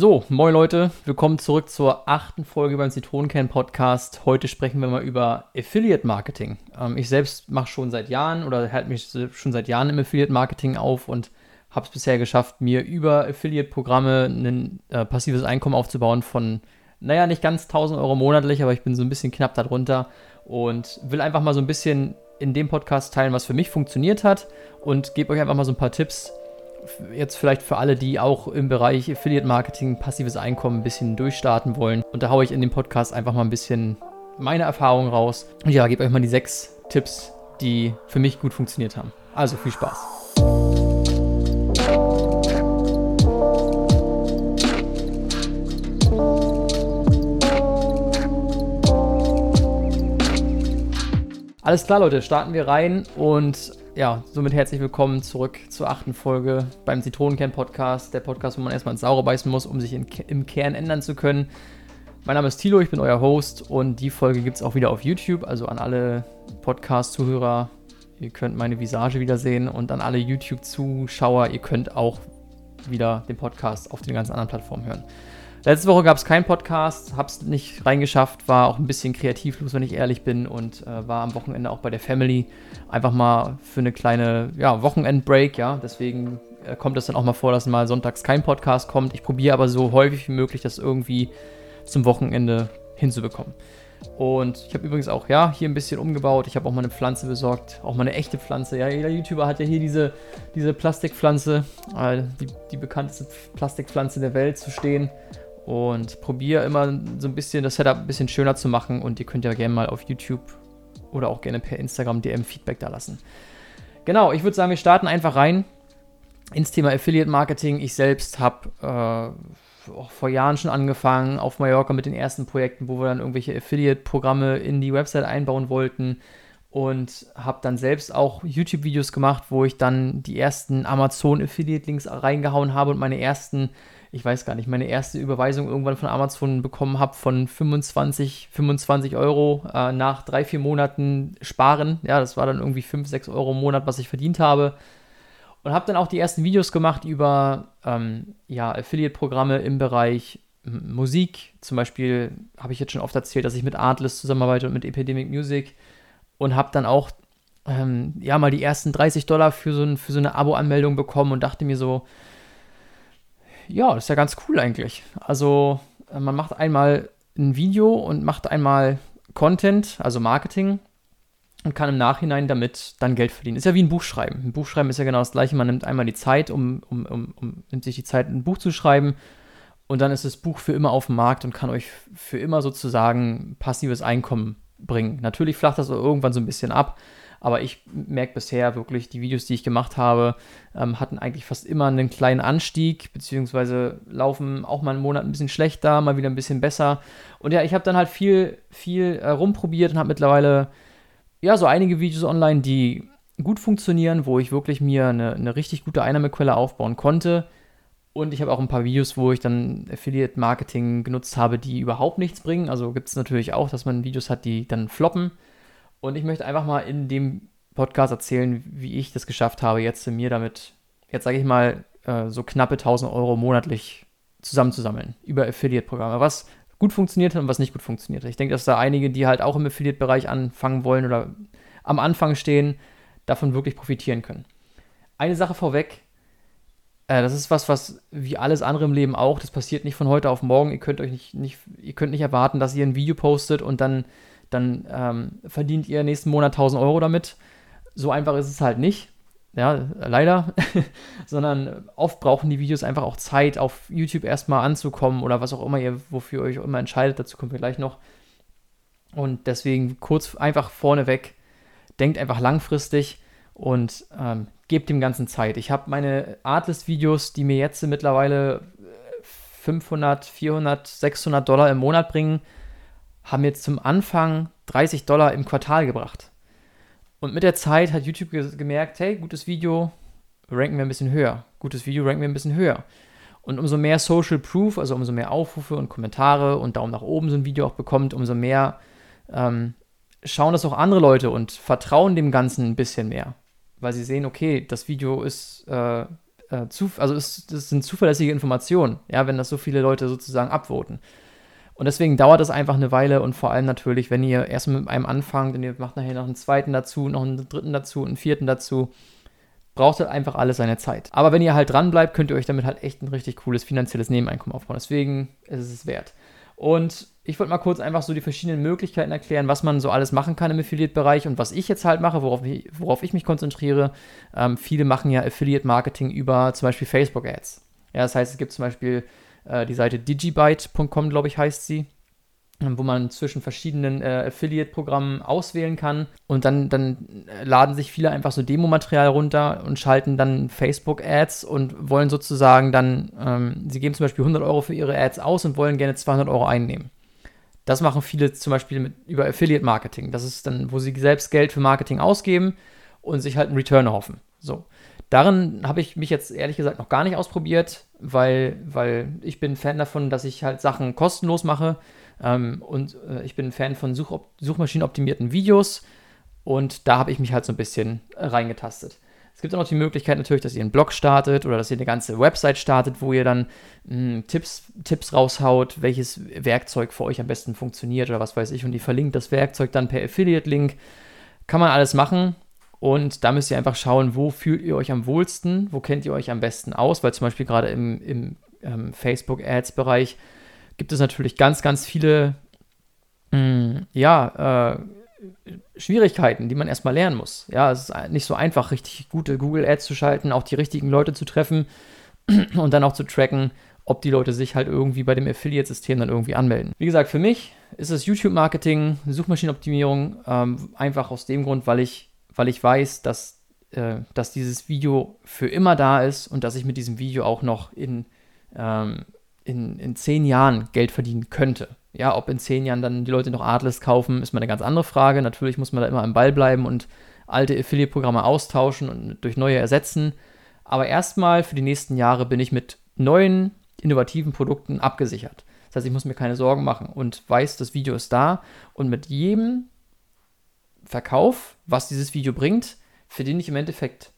So, moin Leute, willkommen zurück zur achten Folge beim Zitronenkern Podcast. Heute sprechen wir mal über Affiliate Marketing. Ähm, ich selbst mache schon seit Jahren oder halte mich schon seit Jahren im Affiliate Marketing auf und habe es bisher geschafft, mir über Affiliate-Programme ein äh, passives Einkommen aufzubauen von, naja, nicht ganz 1000 Euro monatlich, aber ich bin so ein bisschen knapp darunter und will einfach mal so ein bisschen in dem Podcast teilen, was für mich funktioniert hat und gebe euch einfach mal so ein paar Tipps, jetzt vielleicht für alle, die auch im Bereich Affiliate Marketing, passives Einkommen ein bisschen durchstarten wollen. Und da haue ich in dem Podcast einfach mal ein bisschen meine Erfahrungen raus. Und ja, gebe euch mal die sechs Tipps, die für mich gut funktioniert haben. Also viel Spaß. Alles klar, Leute, starten wir rein und ja, somit herzlich willkommen zurück zur achten Folge beim Zitronenkern-Podcast. Der Podcast, wo man erstmal ins Saure beißen muss, um sich in, im Kern ändern zu können. Mein Name ist Thilo, ich bin euer Host und die Folge gibt es auch wieder auf YouTube. Also an alle Podcast-Zuhörer, ihr könnt meine Visage wiedersehen und an alle YouTube-Zuschauer, ihr könnt auch wieder den Podcast auf den ganzen anderen Plattformen hören. Letzte Woche gab es keinen Podcast, hab's nicht reingeschafft, war auch ein bisschen kreativlos, wenn ich ehrlich bin, und äh, war am Wochenende auch bei der Family. Einfach mal für eine kleine ja, Wochenend-Break, ja. Deswegen äh, kommt es dann auch mal vor, dass mal sonntags kein Podcast kommt. Ich probiere aber so häufig wie möglich, das irgendwie zum Wochenende hinzubekommen. Und ich habe übrigens auch, ja, hier ein bisschen umgebaut. Ich habe auch mal eine Pflanze besorgt, auch mal eine echte Pflanze. Ja, jeder YouTuber hat ja hier diese, diese Plastikpflanze, äh, die, die bekannteste Plastikpflanze der Welt zu stehen und probiere immer so ein bisschen das Setup ein bisschen schöner zu machen und ihr könnt ja gerne mal auf YouTube oder auch gerne per Instagram DM Feedback da lassen. Genau, ich würde sagen, wir starten einfach rein ins Thema Affiliate Marketing. Ich selbst habe äh, vor Jahren schon angefangen auf Mallorca mit den ersten Projekten, wo wir dann irgendwelche Affiliate-Programme in die Website einbauen wollten und habe dann selbst auch YouTube-Videos gemacht, wo ich dann die ersten Amazon-Affiliate-Links reingehauen habe und meine ersten ich weiß gar nicht, meine erste Überweisung irgendwann von Amazon bekommen habe von 25, 25 Euro äh, nach drei, vier Monaten Sparen. Ja, das war dann irgendwie 5, 6 Euro im Monat, was ich verdient habe. Und habe dann auch die ersten Videos gemacht über ähm, ja, Affiliate-Programme im Bereich Musik. Zum Beispiel habe ich jetzt schon oft erzählt, dass ich mit Artlist zusammenarbeite und mit Epidemic Music. Und habe dann auch ähm, ja mal die ersten 30 Dollar für so, ein, für so eine Abo-Anmeldung bekommen und dachte mir so, ja, das ist ja ganz cool eigentlich. Also äh, man macht einmal ein Video und macht einmal Content, also Marketing und kann im Nachhinein damit dann Geld verdienen. Ist ja wie ein Buch schreiben. Ein Buch schreiben ist ja genau das gleiche. Man nimmt einmal die Zeit, um, um, um, um nimmt sich die Zeit, ein Buch zu schreiben und dann ist das Buch für immer auf dem Markt und kann euch für immer sozusagen passives Einkommen bringen. Natürlich flacht das irgendwann so ein bisschen ab, aber ich merke bisher wirklich, die Videos, die ich gemacht habe, ähm, hatten eigentlich fast immer einen kleinen Anstieg, beziehungsweise laufen auch mal einen Monat ein bisschen schlechter, mal wieder ein bisschen besser. Und ja, ich habe dann halt viel, viel äh, rumprobiert und habe mittlerweile ja so einige Videos online, die gut funktionieren, wo ich wirklich mir eine, eine richtig gute Einnahmequelle aufbauen konnte. Und ich habe auch ein paar Videos, wo ich dann Affiliate Marketing genutzt habe, die überhaupt nichts bringen. Also gibt es natürlich auch, dass man Videos hat, die dann floppen. Und ich möchte einfach mal in dem Podcast erzählen, wie ich das geschafft habe, jetzt mir damit, jetzt sage ich mal, äh, so knappe 1000 Euro monatlich zusammenzusammeln über Affiliate-Programme. Was gut funktioniert hat und was nicht gut funktioniert. Ich denke, dass da einige, die halt auch im Affiliate-Bereich anfangen wollen oder am Anfang stehen, davon wirklich profitieren können. Eine Sache vorweg, äh, das ist was, was wie alles andere im Leben auch, das passiert nicht von heute auf morgen. Ihr könnt euch nicht, nicht, ihr könnt nicht erwarten, dass ihr ein Video postet und dann dann ähm, verdient ihr nächsten Monat 1000 Euro damit. So einfach ist es halt nicht. Ja, leider. Sondern oft brauchen die Videos einfach auch Zeit, auf YouTube erstmal anzukommen oder was auch immer ihr, wofür ihr euch immer entscheidet. Dazu kommen wir gleich noch. Und deswegen kurz einfach vorneweg, denkt einfach langfristig und ähm, gebt dem Ganzen Zeit. Ich habe meine Artlist-Videos, die mir jetzt mittlerweile 500, 400, 600 Dollar im Monat bringen, haben jetzt zum Anfang 30 Dollar im Quartal gebracht. Und mit der Zeit hat YouTube gemerkt, hey, gutes Video, ranken wir ein bisschen höher. Gutes Video ranken wir ein bisschen höher. Und umso mehr Social Proof, also umso mehr Aufrufe und Kommentare und Daumen nach oben so ein Video auch bekommt, umso mehr ähm, schauen das auch andere Leute und vertrauen dem Ganzen ein bisschen mehr. Weil sie sehen, okay, das Video ist, äh, äh, zu, also es, das sind zuverlässige Informationen, ja, wenn das so viele Leute sozusagen abvoten. Und deswegen dauert es einfach eine Weile und vor allem natürlich, wenn ihr erst mit einem anfangt und ihr macht nachher noch einen zweiten dazu, noch einen dritten dazu, einen vierten dazu, braucht halt einfach alles seine Zeit. Aber wenn ihr halt dran bleibt, könnt ihr euch damit halt echt ein richtig cooles finanzielles Nebeneinkommen aufbauen. Deswegen ist es es wert. Und ich wollte mal kurz einfach so die verschiedenen Möglichkeiten erklären, was man so alles machen kann im Affiliate-Bereich und was ich jetzt halt mache, worauf ich, worauf ich mich konzentriere. Ähm, viele machen ja Affiliate-Marketing über zum Beispiel Facebook-Ads. Ja, das heißt, es gibt zum Beispiel äh, die Seite digibyte.com, glaube ich, heißt sie wo man zwischen verschiedenen äh, Affiliate-Programmen auswählen kann. Und dann, dann laden sich viele einfach so Demomaterial runter und schalten dann Facebook-Ads und wollen sozusagen dann, ähm, sie geben zum Beispiel 100 Euro für ihre Ads aus und wollen gerne 200 Euro einnehmen. Das machen viele zum Beispiel mit, über Affiliate-Marketing. Das ist dann, wo sie selbst Geld für Marketing ausgeben und sich halt einen Return erhoffen. So. Darin habe ich mich jetzt ehrlich gesagt noch gar nicht ausprobiert, weil, weil ich bin Fan davon, dass ich halt Sachen kostenlos mache ähm, und äh, ich bin Fan von Such suchmaschinenoptimierten Videos und da habe ich mich halt so ein bisschen reingetastet. Es gibt auch noch die Möglichkeit natürlich, dass ihr einen Blog startet oder dass ihr eine ganze Website startet, wo ihr dann mh, hm, Tipps, Tipps raushaut, welches Werkzeug für euch am besten funktioniert oder was weiß ich und ihr verlinkt das Werkzeug dann per Affiliate-Link. Kann man alles machen und da müsst ihr einfach schauen, wo fühlt ihr euch am wohlsten, wo kennt ihr euch am besten aus, weil zum Beispiel gerade im, im ähm, Facebook-Ads-Bereich gibt es natürlich ganz, ganz viele, mh, hm, ja, äh, Schwierigkeiten, die man erstmal lernen muss. Ja, es ist nicht so einfach, richtig gute Google Ads zu schalten, auch die richtigen Leute zu treffen und dann auch zu tracken, ob die Leute sich halt irgendwie bei dem Affiliate-System dann irgendwie anmelden. Wie gesagt, für mich ist es YouTube-Marketing, Suchmaschinenoptimierung, ähm, einfach aus dem Grund, weil ich, weil ich weiß, dass, äh, dass dieses Video für immer da ist und dass ich mit diesem Video auch noch in ähm, in, in zehn Jahren Geld verdienen könnte. Ja, ob in zehn Jahren dann die Leute noch Atlas kaufen, ist mal eine ganz andere Frage. Natürlich muss man da immer am Ball bleiben und alte Affiliate-Programme austauschen und durch neue ersetzen. Aber erstmal für die nächsten Jahre bin ich mit neuen, innovativen Produkten abgesichert. Das heißt, ich muss mir keine Sorgen machen und weiß, das Video ist da. Und mit jedem Verkauf, was dieses Video bringt, verdiene ich im Endeffekt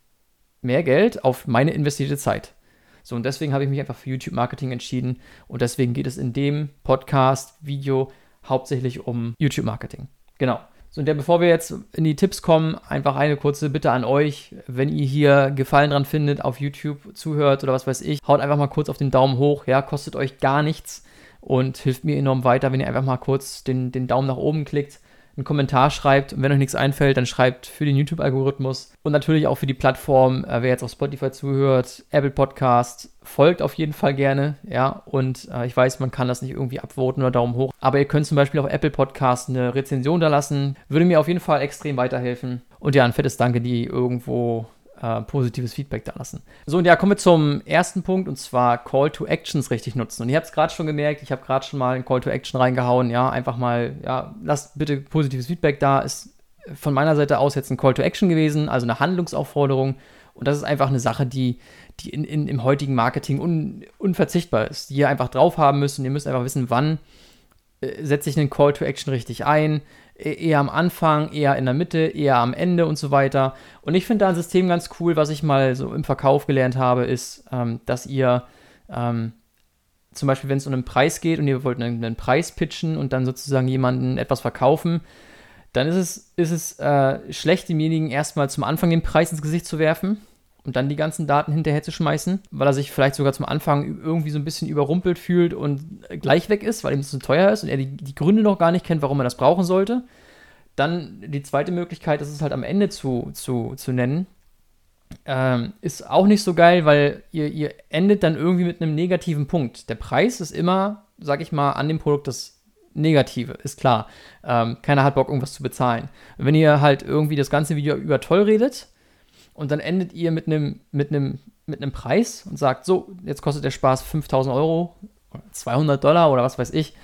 mehr Geld auf meine investierte Zeit. So, und deswegen habe ich mich einfach für YouTube-Marketing entschieden. Und deswegen geht es in dem Podcast, Video hauptsächlich um YouTube-Marketing. Genau. So, und ja, bevor wir jetzt in die Tipps kommen, einfach eine kurze Bitte an euch. Wenn ihr hier Gefallen dran findet, auf YouTube zuhört oder was weiß ich, haut einfach mal kurz auf den Daumen hoch. Ja, kostet euch gar nichts und hilft mir enorm weiter, wenn ihr einfach mal kurz den, den Daumen nach oben klickt einen Kommentar schreibt. Und wenn euch nichts einfällt, dann schreibt für den YouTube-Algorithmus und natürlich auch für die Plattform, äh, wer jetzt auf Spotify zuhört, Apple Podcast, folgt auf jeden Fall gerne, ja. Und äh, ich weiß, man kann das nicht irgendwie abvoten oder Daumen hoch. Aber ihr könnt zum Beispiel auf Apple Podcast eine Rezension da lassen. Würde mir auf jeden Fall extrem weiterhelfen. Und ja, ein fettes Danke, die irgendwo äh, positives Feedback da lassen. So, und ja, kommen wir zum ersten Punkt und zwar Call to Actions richtig nutzen. Und ihr habt es gerade schon gemerkt, ich habe gerade schon mal ein Call to Action reingehauen. Ja, einfach mal, ja, lasst bitte positives Feedback da. Ist von meiner Seite aus jetzt ein Call to Action gewesen, also eine Handlungsaufforderung. Und das ist einfach eine Sache, die, die in, in, im heutigen Marketing un, unverzichtbar ist, die ihr einfach drauf haben müsst. Und ihr müsst einfach wissen, wann äh, setze ich einen Call to Action richtig ein, eher am Anfang, eher in der Mitte, eher am Ende und so weiter. Und ich finde da ein System ganz cool, was ich mal so im Verkauf gelernt habe, ist, ähm, dass ihr ähm, zum Beispiel, wenn es um einen Preis geht und ihr wollt einen, einen, Preis pitchen und dann sozusagen jemanden etwas verkaufen, dann ist es, ist es äh, schlecht, demjenigen erstmal zum Anfang den Preis ins Gesicht zu werfen und dann die ganzen Daten hinterher zu schmeißen, weil er sich vielleicht sogar zum Anfang irgendwie so ein bisschen überrumpelt fühlt und gleich weg ist, weil ihm das zu teuer ist und er die, die Gründe noch gar nicht kennt, warum er das brauchen sollte. Dann die zweite Möglichkeit, das ist halt am Ende zu, zu, zu nennen, ähm, ist auch nicht so geil, weil ihr, ihr endet dann irgendwie mit einem negativen Punkt. Der Preis ist immer, sag ich mal, an dem Produkt das Negative, ist klar. Ähm, keiner hat Bock, irgendwas zu bezahlen. wenn ihr halt irgendwie das ganze Video über toll redet, und dann endet ihr mit einem mit mit Preis und sagt, so, jetzt kostet der Spaß 5000 Euro, 200 Dollar oder was weiß ich,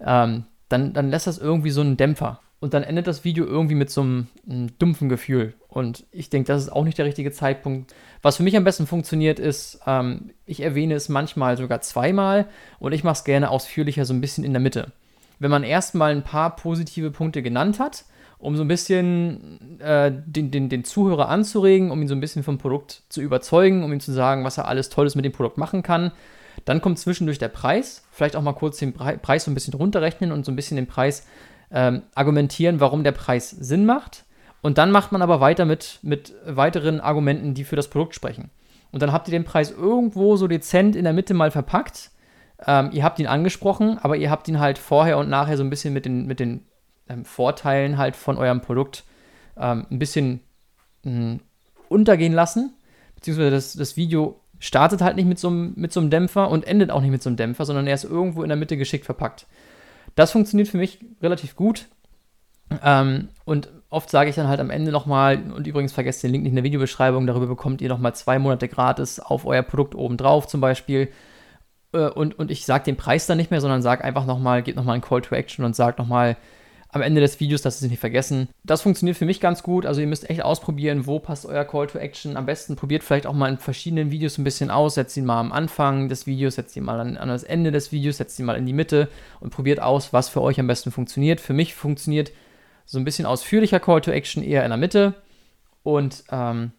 ähm, dann, dann lässt das irgendwie so einen Dämpfer. Und dann endet das Video irgendwie mit so einem, einem dumpfen Gefühl. Und ich denke, das ist auch nicht der richtige Zeitpunkt. Was für mich am besten funktioniert, ist, ähm, ich erwähne es manchmal sogar zweimal und ich mache es gerne ausführlicher so ein bisschen in der Mitte. Wenn man erstmal ein paar positive Punkte genannt hat um so ein bisschen äh, den, den, den Zuhörer anzuregen, um ihn so ein bisschen vom Produkt zu überzeugen, um ihm zu sagen, was er alles Tolles mit dem Produkt machen kann. Dann kommt zwischendurch der Preis, vielleicht auch mal kurz den Preis so ein bisschen runterrechnen und so ein bisschen den Preis ähm, argumentieren, warum der Preis Sinn macht. Und dann macht man aber weiter mit, mit weiteren Argumenten, die für das Produkt sprechen. Und dann habt ihr den Preis irgendwo so dezent in der Mitte mal verpackt. Ähm, ihr habt ihn angesprochen, aber ihr habt ihn halt vorher und nachher so ein bisschen mit den, mit den ähm, Vorteilen halt von eurem Produkt ähm, ein bisschen mh, hm, untergehen lassen. Beziehungsweise das, das Video startet halt nicht mit so, einem, mit so einem Dämpfer und endet auch nicht mit so einem Dämpfer, sondern er ist irgendwo in der Mitte geschickt verpackt. Das funktioniert für mich relativ gut. Ähm, und oft sage ich dann halt am Ende nochmal, und übrigens vergesst den Link nicht in der Videobeschreibung, darüber bekommt ihr nochmal zwei Monate gratis auf euer Produkt obendrauf zum Beispiel. Äh, und, und ich sage den Preis dann nicht mehr, sondern sage einfach nochmal, gebt nochmal einen Call to Action und sagt nochmal, am Ende des Videos, dass Sie nicht vergessen. Das funktioniert für mich ganz gut. Also ihr müsst echt ausprobieren, wo passt euer Call to Action. Am besten probiert vielleicht auch mal in verschiedenen Videos ein bisschen aus. Setzt ihn mal am Anfang des Videos, setzt ihn mal an, an das Ende des Videos, setzt ihn mal in die Mitte und probiert aus, was für euch am besten funktioniert. Für mich funktioniert so ein bisschen ausführlicher Call to Action eher in der Mitte und ähm,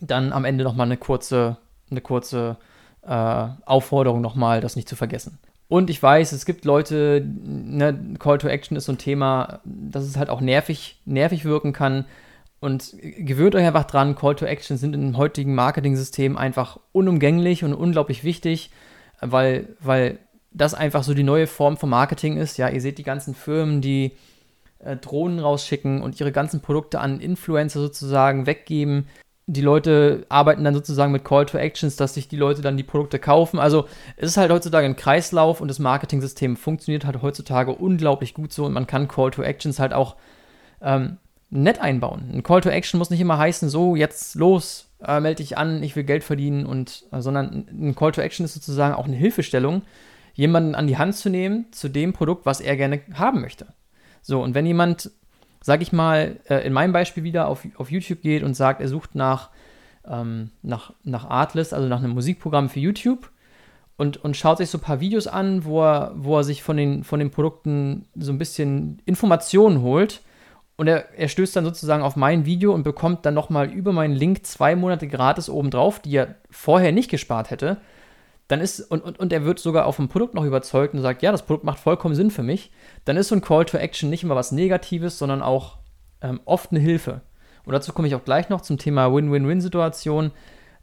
dann am Ende nochmal eine kurze, eine kurze äh, Aufforderung nochmal, das nicht zu vergessen. Und ich weiß, es gibt Leute, ne, Call to Action ist so ein Thema, dass es halt auch nervig, nervig wirken kann. Und gewöhnt euch einfach dran, Call to Action sind im heutigen Marketing-System einfach unumgänglich und unglaublich wichtig, weil, weil das einfach so die neue Form von Marketing ist. Ja, ihr seht die ganzen Firmen, die äh, Drohnen rausschicken und ihre ganzen Produkte an Influencer sozusagen weggeben, die Leute arbeiten dann sozusagen mit Call to Actions, dass sich die Leute dann die Produkte kaufen. Also es ist halt heutzutage ein Kreislauf und das Marketing-System funktioniert halt heutzutage unglaublich gut so und man kann Call to Actions halt auch ähm, nett einbauen. Ein Call to Action muss nicht immer heißen, so jetzt los, äh, melde dich an, ich will Geld verdienen und äh, sondern ein Call to Action ist sozusagen auch eine Hilfestellung, jemanden an die Hand zu nehmen zu dem Produkt, was er gerne haben möchte. So und wenn jemand sag ich mal, äh, in meinem Beispiel wieder auf, auf YouTube geht und sagt, er sucht nach, ähm, nach, nach Artlist, also nach einem Musikprogramm für YouTube und, und schaut sich so ein paar Videos an, wo er, wo er sich von den, von den Produkten so ein bisschen Informationen holt. Und er, er stößt dann sozusagen auf mein Video und bekommt dann nochmal über meinen Link zwei Monate gratis obendrauf, die er vorher nicht gespart hätte. Dann ist, und, und, und er wird sogar auf dem Produkt noch überzeugt und sagt, ja, das Produkt macht vollkommen Sinn für mich dann ist so ein Call to Action nicht immer was Negatives, sondern auch ähm, oft eine Hilfe. Und dazu komme ich auch gleich noch zum Thema Win-Win-Win-Situation.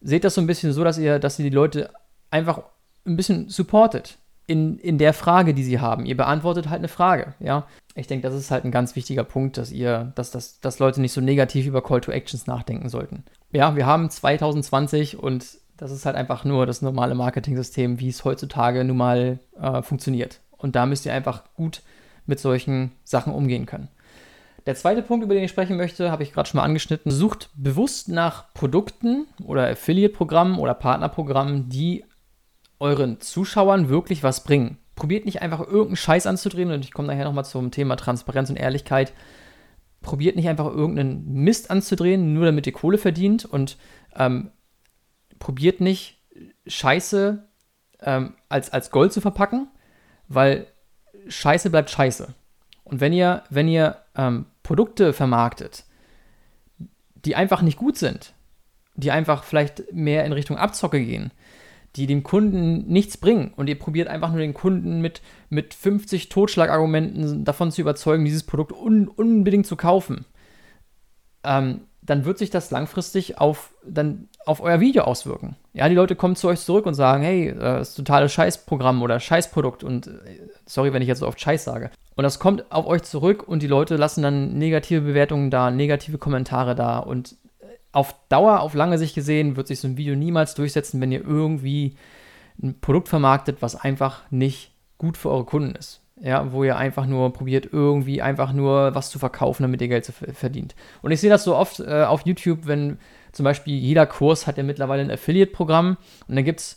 Seht das so ein bisschen so, dass ihr, dass ihr die Leute einfach ein bisschen supportet in, in der Frage, die sie haben. Ihr beantwortet halt eine Frage, ja. Ich denke, das ist halt ein ganz wichtiger Punkt, dass ihr, dass, dass, dass Leute nicht so negativ über Call to Actions nachdenken sollten. Ja, wir haben 2020 und das ist halt einfach nur das normale Marketing-System, wie es heutzutage nun mal äh, funktioniert. Und da müsst ihr einfach gut mit solchen Sachen umgehen können. Der zweite Punkt, über den ich sprechen möchte, habe ich gerade schon mal angeschnitten. Sucht bewusst nach Produkten oder Affiliate-Programmen oder Partnerprogrammen, die euren Zuschauern wirklich was bringen. Probiert nicht einfach irgendeinen Scheiß anzudrehen und ich komme nachher nochmal zum Thema Transparenz und Ehrlichkeit. Probiert nicht einfach irgendeinen Mist anzudrehen, nur damit ihr Kohle verdient und ähm, probiert nicht Scheiße ähm, als, als Gold zu verpacken, weil Scheiße bleibt Scheiße. Und wenn ihr, wenn ihr ähm, Produkte vermarktet, die einfach nicht gut sind, die einfach vielleicht mehr in Richtung Abzocke gehen, die dem Kunden nichts bringen und ihr probiert einfach nur den Kunden mit, mit 50 Totschlagargumenten davon zu überzeugen, dieses Produkt un unbedingt zu kaufen, ähm, dann wird sich das langfristig auf, dann auf euer Video auswirken. Ja, die Leute kommen zu euch zurück und sagen, hey, äh, das ist totales Scheißprogramm oder Scheißprodukt und äh, sorry, wenn ich jetzt so oft Scheiß sage. Und das kommt auf euch zurück und die Leute lassen dann negative Bewertungen da, negative Kommentare da und äh, auf Dauer, auf lange Sicht gesehen, wird sich so ein Video niemals durchsetzen, wenn ihr irgendwie ein Produkt vermarktet, was einfach nicht gut für eure Kunden ist ja, wo ihr einfach nur probiert, irgendwie einfach nur was zu verkaufen, damit ihr Geld verdient. Und ich sehe das so oft äh, auf YouTube, wenn zum Beispiel jeder Kurs hat ja mittlerweile ein Affiliate-Programm und dann gibt es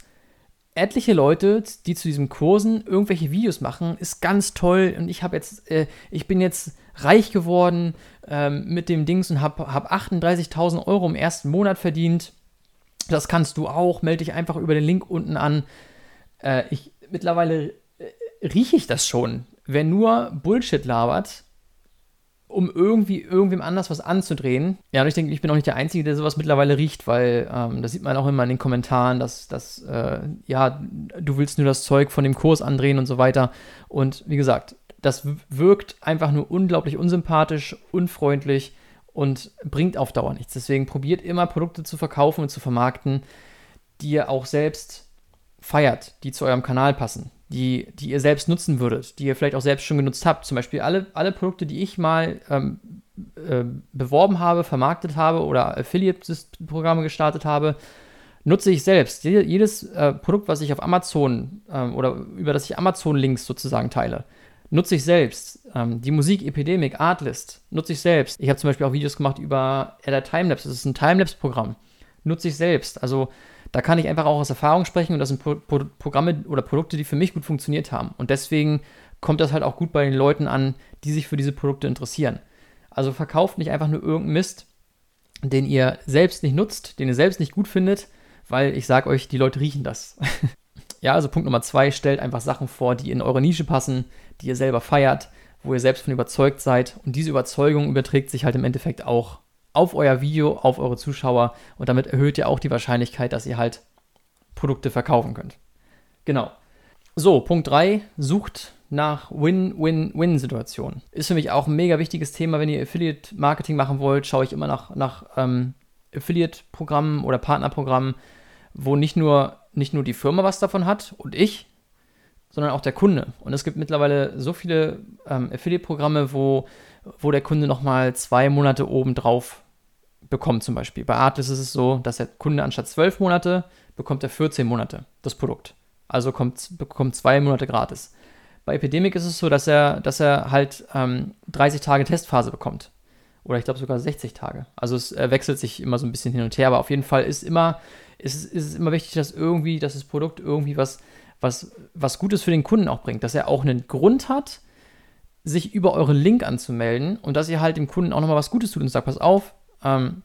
etliche Leute, die zu diesen Kursen irgendwelche Videos machen, ist ganz toll und ich habe jetzt, äh, ich bin jetzt reich geworden ähm, mit dem Dings und habe hab 38.000 Euro im ersten Monat verdient. Das kannst du auch, melde dich einfach über den Link unten an. Äh, ich mittlerweile rieche ich das schon. Wer nur Bullshit labert um irgendwie irgendwem anders was anzudrehen. Ja, und ich denke, ich bin auch nicht der Einzige, der sowas mittlerweile riecht, weil ähm, das sieht man auch immer in den Kommentaren, dass, dass äh, ja, du willst nur das Zeug von dem Kurs andrehen und so weiter. Und wie gesagt, das wirkt einfach nur unglaublich unsympathisch, unfreundlich und bringt auf Dauer nichts. Deswegen probiert immer Produkte zu verkaufen und zu vermarkten, die ihr auch selbst feiert, die zu eurem Kanal passen, die, die ihr selbst nutzen würdet, die ihr vielleicht auch selbst schon genutzt habt. Zum Beispiel alle, alle Produkte, die ich mal ähm, äh, beworben habe, vermarktet habe oder Affiliate-Programme gestartet habe, nutze ich selbst. Jedes äh, Produkt, was ich auf Amazon ähm, oder über das ich Amazon-Links sozusagen teile, nutze ich selbst. Ähm, die Musik Epidemic Artlist nutze ich selbst. Ich habe zum Beispiel auch Videos gemacht über Adder Timelapse. Das ist ein Timelapse-Programm. Nutze ich selbst. Also da kann ich einfach auch aus Erfahrung sprechen und das sind Pro Pro Programme oder Produkte, die für mich gut funktioniert haben. Und deswegen kommt das halt auch gut bei den Leuten an, die sich für diese Produkte interessieren. Also verkauft nicht einfach nur irgendeinen Mist, den ihr selbst nicht nutzt, den ihr selbst nicht gut findet, weil ich sage euch, die Leute riechen das. Ja, also Punkt Nummer zwei, stellt einfach Sachen vor, die in eure Nische passen, die ihr selber feiert, wo ihr selbst von überzeugt seid. Und diese Überzeugung überträgt sich halt im Endeffekt auch auf euer Video, auf eure Zuschauer und damit erhöht ihr auch die Wahrscheinlichkeit, dass ihr halt Produkte verkaufen könnt. Genau. So, Punkt 3, sucht nach Win-Win-Win-Situationen. Ist für mich auch ein mega wichtiges Thema, wenn ihr Affiliate-Marketing machen wollt, schaue ich immer nach, nach ähm, Affiliate-Programmen oder Partnerprogrammen, wo nicht nur nicht nur die Firma was davon hat und ich, sondern auch der Kunde. Und es gibt mittlerweile so viele ähm, Affiliate-Programme, wo, wo der Kunde nochmal zwei Monate obendrauf bekommt zum Beispiel. Bei Artlist ist es so, dass der Kunde anstatt zwölf Monate bekommt er 14 Monate das Produkt. Also kommt, bekommt zwei Monate gratis. Bei Epidemic ist es so, dass er, dass er halt ähm, 30 Tage Testphase bekommt. Oder ich glaube sogar 60 Tage. Also es wechselt sich immer so ein bisschen hin und her, aber auf jeden Fall ist immer ist, ist es immer wichtig, dass irgendwie, dass das Produkt irgendwie was, was, was Gutes für den Kunden auch bringt, dass er auch einen Grund hat, sich über euren Link anzumelden und dass ihr halt dem Kunden auch nochmal was Gutes tut und sagt, pass auf, ähm,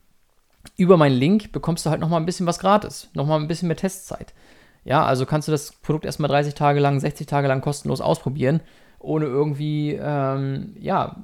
über meinen Link bekommst du halt nochmal ein bisschen was gratis, nochmal ein bisschen mehr Testzeit. Ja, also kannst du das Produkt erstmal 30 Tage lang, 60 Tage lang kostenlos ausprobieren, ohne irgendwie, ähm, ja,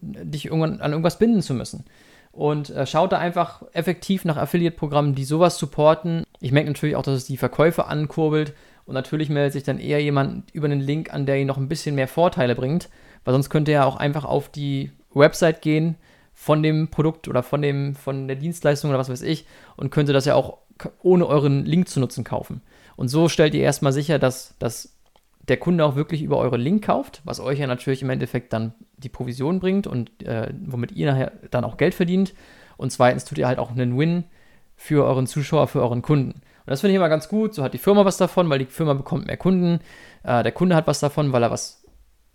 dich irgendwann an irgendwas binden zu müssen und äh, schaut da einfach effektiv nach Affiliate-Programmen, die sowas supporten. Ich merke natürlich auch, dass es die Verkäufe ankurbelt und natürlich meldet sich dann eher jemand über einen Link an, der ihn noch ein bisschen mehr Vorteile bringt, weil sonst könnte er auch einfach auf die Website gehen von dem Produkt oder von, dem, von der Dienstleistung oder was weiß ich und könnte das ja auch ohne euren Link zu nutzen kaufen. Und so stellt ihr erstmal sicher, dass, dass der Kunde auch wirklich über euren Link kauft, was euch ja natürlich im Endeffekt dann die Provision bringt und äh, womit ihr nachher dann auch Geld verdient. Und zweitens tut ihr halt auch einen Win für euren Zuschauer, für euren Kunden. Und das finde ich immer ganz gut. So hat die Firma was davon, weil die Firma bekommt mehr Kunden. Äh, der Kunde hat was davon, weil er was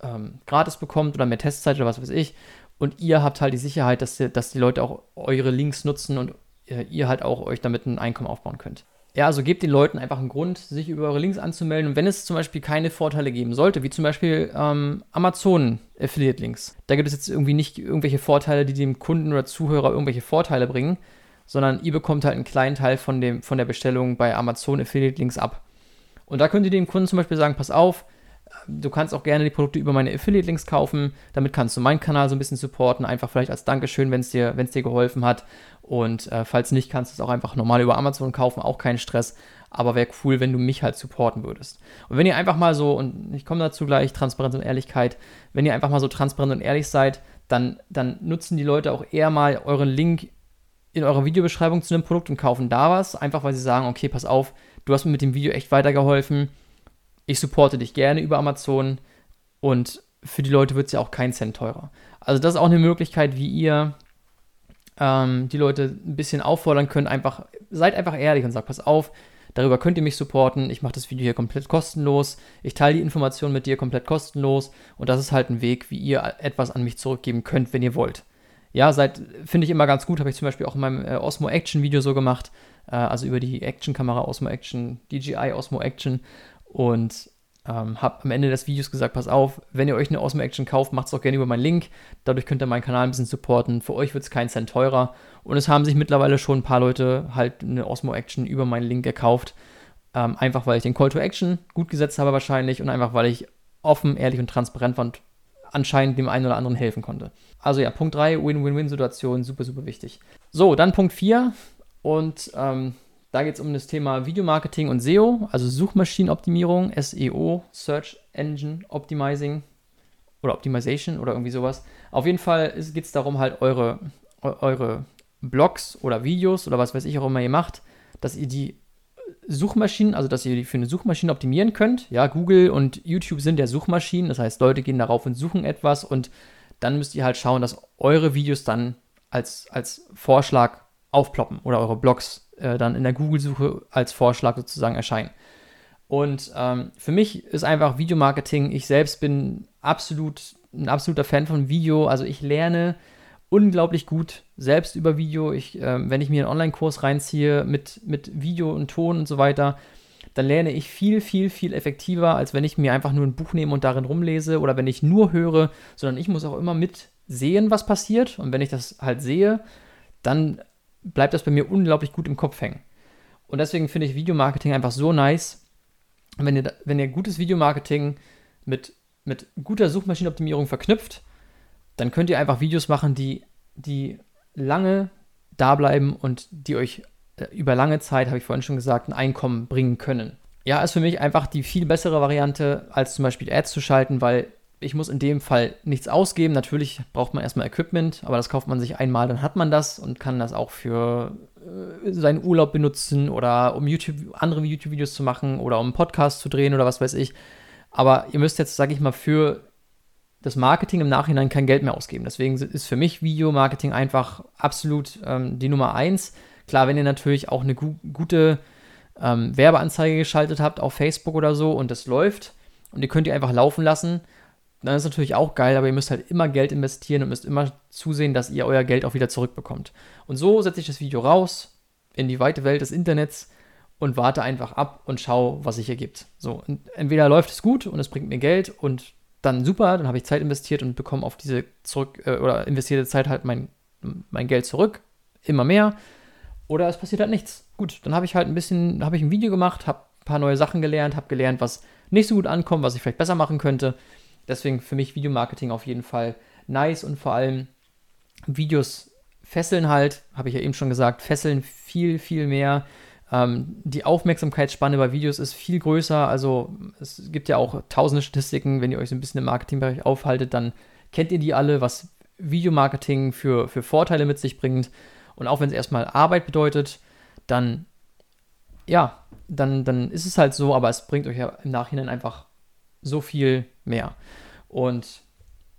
ähm, gratis bekommt oder mehr Testzeit oder was weiß ich. Und ihr habt halt die Sicherheit, dass die, dass die Leute auch eure Links nutzen und äh, ihr halt auch euch damit ein Einkommen aufbauen könnt. Ja, also gebt den Leuten einfach einen Grund, sich über eure Links anzumelden. Und wenn es zum Beispiel keine Vorteile geben sollte, wie zum Beispiel ähm, Amazon Affiliate Links, da gibt es jetzt irgendwie nicht irgendwelche Vorteile, die dem Kunden oder Zuhörer irgendwelche Vorteile bringen, sondern ihr bekommt halt einen kleinen Teil von, dem, von der Bestellung bei Amazon Affiliate Links ab. Und da könnt ihr dem Kunden zum Beispiel sagen, pass auf, du kannst auch gerne die Produkte über meine Affiliate-Links kaufen. Damit kannst du meinen Kanal so ein bisschen supporten. Einfach vielleicht als Dankeschön, wenn es dir, dir geholfen hat. Und äh, falls nicht, kannst du es auch einfach normal über Amazon kaufen, auch kein Stress. Aber wäre cool, wenn du mich halt supporten würdest. Und wenn ihr einfach mal so, und ich komme dazu gleich, Transparenz und Ehrlichkeit, wenn ihr einfach mal so transparent und ehrlich seid, dann, dann nutzen die Leute auch eher mal euren Link in eurer Videobeschreibung zu einem Produkt und kaufen da was, einfach weil sie sagen, okay, pass auf, du hast mir mit dem Video echt weitergeholfen, ich supporte dich gerne über Amazon und für die Leute wird es ja auch kein Cent teurer. Also das ist auch eine Möglichkeit, wie ihr ähm, die Leute ein bisschen auffordern könnt, einfach, seid einfach ehrlich und sagt, pass auf, darüber könnt ihr mich supporten, ich mache das Video hier komplett kostenlos, ich teile die Informationen mit dir komplett kostenlos. Und das ist halt ein Weg, wie ihr etwas an mich zurückgeben könnt, wenn ihr wollt. Ja, seid, finde ich immer ganz gut, habe ich zum Beispiel auch in meinem äh, Osmo Action Video so gemacht, äh, also über die Action-Kamera Osmo Action, DJI Osmo Action und ähm, habe am Ende des Videos gesagt, pass auf, wenn ihr euch eine Osmo Action kauft, macht es auch gerne über meinen Link. Dadurch könnt ihr meinen Kanal ein bisschen supporten. Für euch wird es keinen Cent teurer. Und es haben sich mittlerweile schon ein paar Leute halt eine Osmo Action über meinen Link gekauft. Ähm, einfach weil ich den Call to Action gut gesetzt habe wahrscheinlich und einfach weil ich offen, ehrlich und transparent war und anscheinend dem einen oder anderen helfen konnte. Also ja, Punkt 3, Win-Win-Win-Situation, super, super wichtig. So, dann Punkt 4 und ähm, da geht es um das Thema Videomarketing und SEO, also Suchmaschinenoptimierung, SEO, Search Engine Optimizing oder Optimization oder irgendwie sowas. Auf jeden Fall geht es darum, halt eure, eure Blogs oder Videos oder was weiß ich auch immer ihr macht, dass ihr die Suchmaschinen, also dass ihr die für eine Suchmaschine optimieren könnt. Ja, Google und YouTube sind ja Suchmaschinen, das heißt, Leute gehen darauf und suchen etwas und dann müsst ihr halt schauen, dass eure Videos dann als, als Vorschlag aufploppen oder eure Blogs äh, dann in der Google-Suche als Vorschlag sozusagen erscheinen. Und ähm, für mich ist einfach Videomarketing, ich selbst bin absolut ein absoluter Fan von Video, also ich lerne unglaublich gut selbst über Video. Ich, äh, wenn ich mir einen Online-Kurs reinziehe mit, mit Video und Ton und so weiter, dann lerne ich viel, viel, viel effektiver, als wenn ich mir einfach nur ein Buch nehme und darin rumlese oder wenn ich nur höre, sondern ich muss auch immer mit sehen, was passiert. Und wenn ich das halt sehe, dann bleibt das bei mir unglaublich gut im Kopf hängen. Und deswegen finde ich Videomarketing einfach so nice. Wenn ihr, wenn ihr gutes Videomarketing mit, mit guter Suchmaschinenoptimierung verknüpft, dann könnt ihr einfach Videos machen, die, die lange da bleiben und die euch äh, über lange Zeit, habe ich vorhin schon gesagt, ein Einkommen bringen können. Ja, ist für mich einfach die viel bessere Variante, als zum Beispiel Ads zu schalten, weil ich muss in dem Fall nichts ausgeben. Natürlich braucht man erstmal Equipment, aber das kauft man sich einmal, dann hat man das und kann das auch für äh, seinen Urlaub benutzen oder um YouTube, andere YouTube-Videos zu machen oder um einen Podcast zu drehen oder was weiß ich. Aber ihr müsst jetzt, sage ich mal, für das Marketing im Nachhinein kein Geld mehr ausgeben. Deswegen ist für mich Videomarketing einfach absolut ähm, die Nummer eins. Klar, wenn ihr natürlich auch eine gu gute ähm, Werbeanzeige geschaltet habt auf Facebook oder so und das läuft und ihr könnt die einfach laufen lassen, dann ist natürlich auch geil, aber ihr müsst halt immer Geld investieren und müsst immer zusehen, dass ihr euer Geld auch wieder zurückbekommt. Und so setze ich das Video raus in die weite Welt des Internets und warte einfach ab und schaue, was sich ergibt. So, entweder läuft es gut und es bringt mir Geld und dann super, dann habe ich Zeit investiert und bekomme auf diese zurück äh, oder investierte Zeit halt mein, mein Geld zurück, immer mehr. Oder es passiert halt nichts. Gut, dann habe ich halt ein bisschen, habe ich ein Video gemacht, habe ein paar neue Sachen gelernt, habe gelernt, was nicht so gut ankommt, was ich vielleicht besser machen könnte. Deswegen für mich Videomarketing auf jeden Fall nice und vor allem Videos fesseln halt, habe ich ja eben schon gesagt, fesseln viel, viel mehr. Ähm, die Aufmerksamkeitsspanne bei Videos ist viel größer. Also es gibt ja auch tausende Statistiken. Wenn ihr euch so ein bisschen im Marketingbereich aufhaltet, dann kennt ihr die alle, was Videomarketing für, für Vorteile mit sich bringt. Und auch wenn es erstmal Arbeit bedeutet, dann ja, dann, dann ist es halt so, aber es bringt euch ja im Nachhinein einfach so viel mehr. Und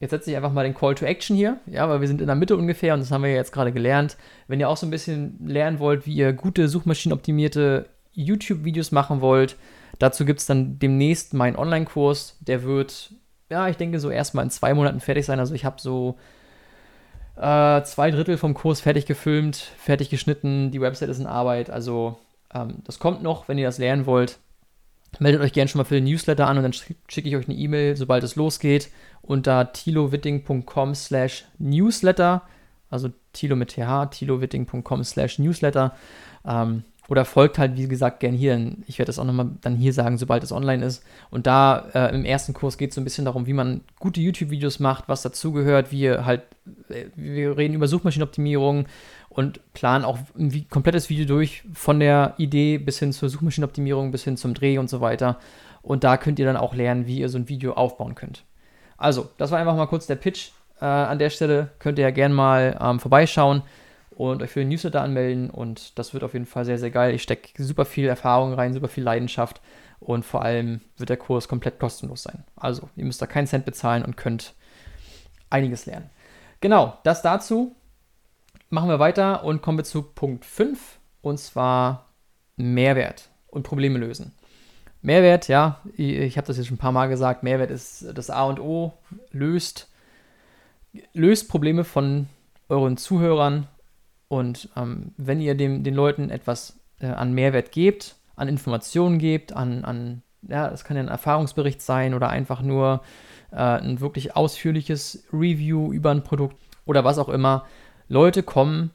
Jetzt setze ich einfach mal den Call to Action hier, ja, weil wir sind in der Mitte ungefähr und das haben wir ja jetzt gerade gelernt. Wenn ihr auch so ein bisschen lernen wollt, wie ihr gute suchmaschinenoptimierte YouTube-Videos machen wollt, dazu gibt es dann demnächst meinen Online-Kurs. Der wird, ja, ich denke, so erstmal in zwei Monaten fertig sein. Also ich habe so äh, zwei Drittel vom Kurs fertig gefilmt, fertig geschnitten, die Website ist in Arbeit. Also ähm, das kommt noch, wenn ihr das lernen wollt. Meldet euch gerne schon mal für den Newsletter an und dann schicke ich euch eine E-Mail, sobald es losgeht, unter tilowitting.com slash newsletter, also tilo mit th, tilowitting.com slash newsletter. Ähm, oder folgt halt, wie gesagt, gern hier. Ich werde das auch nochmal dann hier sagen, sobald es online ist. Und da äh, im ersten Kurs geht es so ein bisschen darum, wie man gute YouTube-Videos macht, was dazugehört, wie halt, äh, wir reden über Suchmaschinenoptimierung, und planen auch ein komplettes Video durch, von der Idee bis hin zur Suchmaschinenoptimierung, bis hin zum Dreh und so weiter. Und da könnt ihr dann auch lernen, wie ihr so ein Video aufbauen könnt. Also, das war einfach mal kurz der Pitch. Äh, an der Stelle könnt ihr ja gerne mal ähm, vorbeischauen und euch für den Newsletter anmelden. Und das wird auf jeden Fall sehr, sehr geil. Ich stecke super viel Erfahrung rein, super viel Leidenschaft. Und vor allem wird der Kurs komplett kostenlos sein. Also, ihr müsst da keinen Cent bezahlen und könnt einiges lernen. Genau, das dazu machen wir weiter und kommen wir zu Punkt 5 und zwar Mehrwert und Probleme lösen. Mehrwert, ja, ich habe das jetzt schon ein paar Mal gesagt, Mehrwert ist das A und O, löst, löst Probleme von euren Zuhörern und ähm, wenn ihr dem, den Leuten etwas äh, an Mehrwert gebt, an Informationen gebt, an, an ja, das kann ja ein Erfahrungsbericht sein oder einfach nur äh, ein wirklich ausführliches Review über ein Produkt oder was auch immer, Leute kommen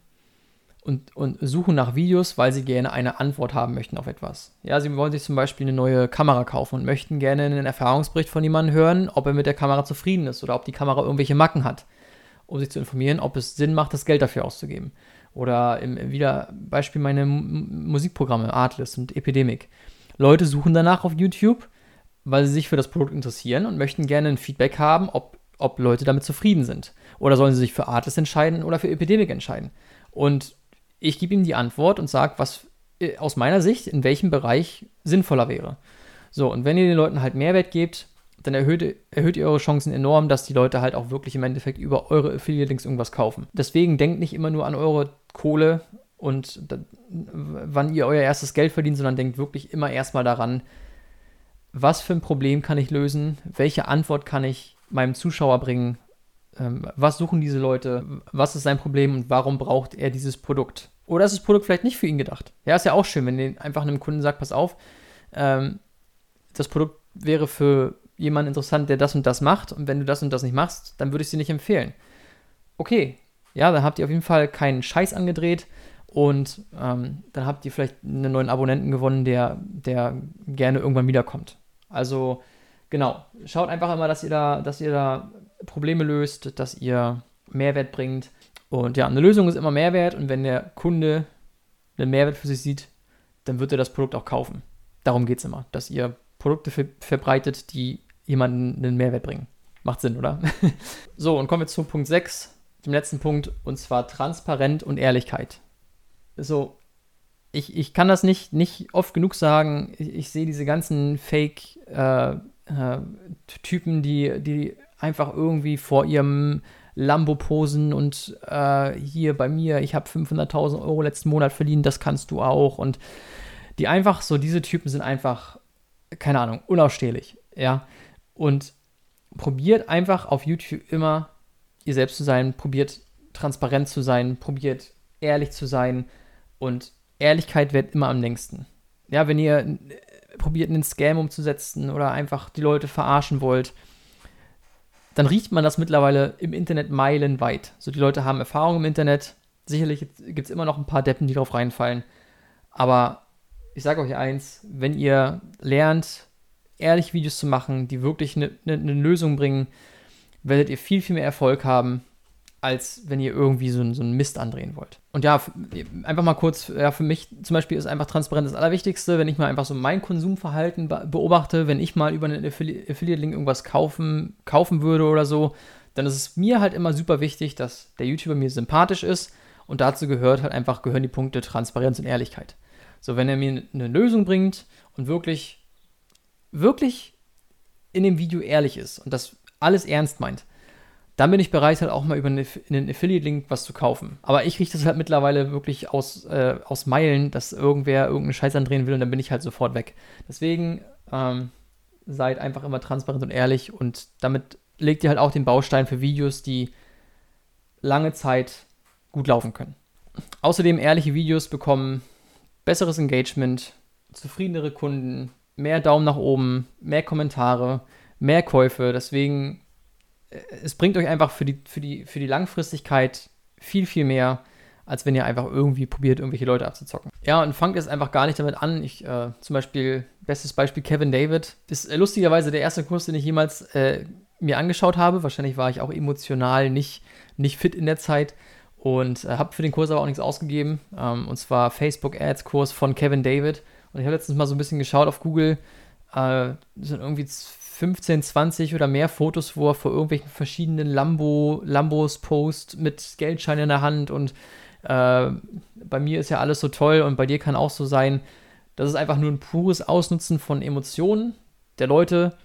und, und suchen nach Videos, weil sie gerne eine Antwort haben möchten auf etwas. Ja, sie wollen sich zum Beispiel eine neue Kamera kaufen und möchten gerne einen Erfahrungsbericht von jemandem hören, ob er mit der Kamera zufrieden ist oder ob die Kamera irgendwelche Macken hat, um sich zu informieren, ob es Sinn macht, das Geld dafür auszugeben. Oder im, wieder Beispiel meine M Musikprogramme, Artlist und Epidemic. Leute suchen danach auf YouTube, weil sie sich für das Produkt interessieren und möchten gerne ein Feedback haben, ob, ob Leute damit zufrieden sind. Oder sollen sie sich für Artlist entscheiden oder für Epidemic entscheiden. Und ich gebe ihm die Antwort und sage, was äh, aus meiner Sicht in welchem Bereich sinnvoller wäre. So, und wenn ihr den Leuten halt Mehrwert gebt, dann erhöht, erhöht ihr eure Chancen enorm, dass die Leute halt auch wirklich im Endeffekt über eure Affiliate-Links irgendwas kaufen. Deswegen denkt nicht immer nur an eure Kohle und wann ihr euer erstes Geld verdient, sondern denkt wirklich immer erstmal daran, was für ein Problem kann ich lösen, welche Antwort kann ich meinem Zuschauer bringen, ähm, was suchen diese Leute, was ist sein Problem und warum braucht er dieses Produkt. Oder ist das Produkt vielleicht nicht für ihn gedacht? Ja, ist ja auch schön, wenn ihr einfach einem Kunden sagt, pass auf, ähm, das Produkt wäre für jemanden interessant, der das und das macht und wenn du das und das nicht machst, dann würde ich sie nicht empfehlen. Okay, ja, dann habt ihr auf jeden Fall keinen Scheiß angedreht und ähm, dann habt ihr vielleicht einen neuen Abonnenten gewonnen, der, der gerne irgendwann wiederkommt. Also genau, schaut einfach immer, dass ihr da, dass ihr da Probleme löst, dass ihr Mehrwert bringt. Und ja, eine Lösung ist immer Mehrwert und wenn der Kunde einen Mehrwert für sich sieht, dann wird er das Produkt auch kaufen. Darum geht es immer, dass ihr Produkte ver verbreitet, die jemanden einen Mehrwert bringen. Macht Sinn, oder? so, und kommen wir zu Punkt 6, dem letzten Punkt, und zwar Transparenz und Ehrlichkeit. So, ich, ich kann das nicht, nicht oft genug sagen. Ich, ich sehe diese ganzen Fake-Typen, äh, äh, die, die einfach irgendwie vor ihrem Lambo posen und äh, hier bei mir, ich habe 500.000 Euro letzten Monat verdient, das kannst du auch. Und die einfach so, diese Typen sind einfach, keine Ahnung, unausstehlich. Ja. Und probiert einfach auf YouTube immer ihr selbst zu sein, probiert transparent zu sein, probiert ehrlich zu sein und Ehrlichkeit wird immer am längsten. Ja, wenn ihr äh, probiert, einen Scam umzusetzen oder einfach die Leute verarschen wollt, dann riecht man das mittlerweile im Internet meilenweit. So, die Leute haben Erfahrung im Internet. Sicherlich gibt es immer noch ein paar Deppen, die drauf reinfallen. Aber ich sage euch eins, wenn ihr lernt, ehrlich Videos zu machen, die wirklich eine ne, ne Lösung bringen, werdet ihr viel, viel mehr Erfolg haben, als wenn ihr irgendwie so, so einen Mist andrehen wollt. Und ja, einfach mal kurz, ja, für mich zum Beispiel ist einfach Transparenz das Allerwichtigste, wenn ich mal einfach so mein Konsumverhalten beobachte, wenn ich mal über einen Affiliate-Link irgendwas kaufen, kaufen würde oder so, dann ist es mir halt immer super wichtig, dass der YouTuber mir sympathisch ist und dazu gehört halt einfach, gehören die Punkte Transparenz und Ehrlichkeit. So, wenn er mir eine Lösung bringt und wirklich, wirklich in dem Video ehrlich ist und das alles ernst meint, dann bin ich bereit, halt auch mal über einen Affiliate-Link was zu kaufen. Aber ich rieche das halt mittlerweile wirklich aus, äh, aus Meilen, dass irgendwer irgendeinen Scheiß andrehen will und dann bin ich halt sofort weg. Deswegen ähm, seid einfach immer transparent und ehrlich und damit legt ihr halt auch den Baustein für Videos, die lange Zeit gut laufen können. Außerdem ehrliche Videos bekommen besseres Engagement, zufriedenere Kunden, mehr Daumen nach oben, mehr Kommentare, mehr Käufe. Deswegen es bringt euch einfach für die, für, die, für die Langfristigkeit viel, viel mehr, als wenn ihr einfach irgendwie probiert, irgendwelche Leute abzuzocken. Ja, und fangt jetzt einfach gar nicht damit an. Ich, äh, zum Beispiel, bestes Beispiel Kevin David, ist äh, lustigerweise der erste Kurs, den ich jemals äh, mir angeschaut habe. Wahrscheinlich war ich auch emotional nicht, nicht fit in der Zeit und äh, habe für den Kurs aber auch nichts ausgegeben. Ähm, und zwar Facebook Ads Kurs von Kevin David. Und ich habe letztens mal so ein bisschen geschaut auf Google. Äh, sind irgendwie 15, 20 oder mehr Fotos, wo er vor irgendwelchen verschiedenen Lambo, Lambos post mit Geldschein in der Hand und äh, bei mir ist ja alles so toll und bei dir kann auch so sein. Das ist einfach nur ein pures Ausnutzen von Emotionen der Leute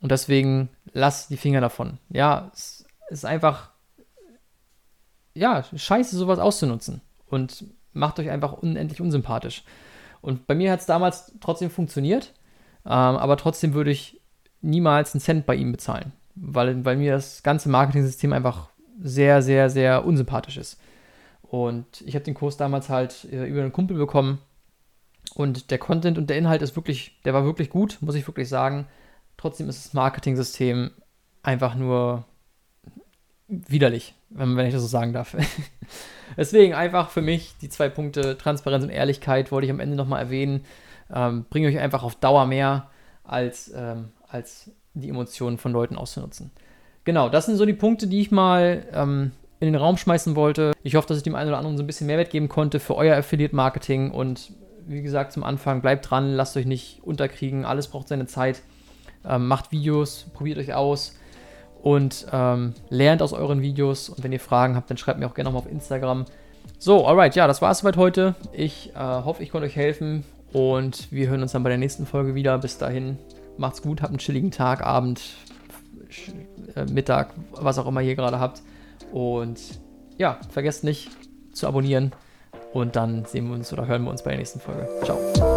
und deswegen lass die Finger davon. Ja, es ist einfach, ja, scheiße, sowas auszunutzen und macht euch einfach unendlich unsympathisch. Und bei mir hat es damals trotzdem funktioniert, ähm, aber trotzdem würde ich niemals einen Cent bei ihm bezahlen, weil, weil mir das ganze Marketing-System einfach sehr, sehr, sehr unsympathisch ist. Und ich habe den Kurs damals halt äh, über einen Kumpel bekommen und der Content und der Inhalt ist wirklich, der war wirklich gut, muss ich wirklich sagen. Trotzdem ist das Marketing-System einfach nur widerlich, wenn, ich das so sagen darf. Deswegen einfach für mich die zwei Punkte Transparenz und Ehrlichkeit wollte ich am Ende nochmal erwähnen. Ähm, bringe euch einfach auf Dauer mehr, als, ähm, als die Emotionen von Leuten auszunutzen. Genau, das sind so die Punkte, die ich mal ähm, in den Raum schmeißen wollte. Ich hoffe, dass ich dem einen oder anderen so ein bisschen Mehrwert geben konnte für euer Affiliate-Marketing. Und wie gesagt, zum Anfang, bleibt dran, lasst euch nicht unterkriegen. Alles braucht seine Zeit. Ähm, macht Videos, probiert euch aus und ähm, lernt aus euren Videos. Und wenn ihr Fragen habt, dann schreibt mir auch gerne nochmal auf Instagram. So, alright, ja, das war es soweit heute. Ich äh, hoffe, ich konnte euch helfen und wir hören uns dann bei der nächsten Folge wieder. Bis dahin, macht's gut, habt einen chilligen Tag, Abend, äh, Mittag, was auch immer ihr gerade habt. Und ja, vergesst nicht zu abonnieren und dann sehen wir uns oder hören wir uns bei der nächsten Folge. Ciao.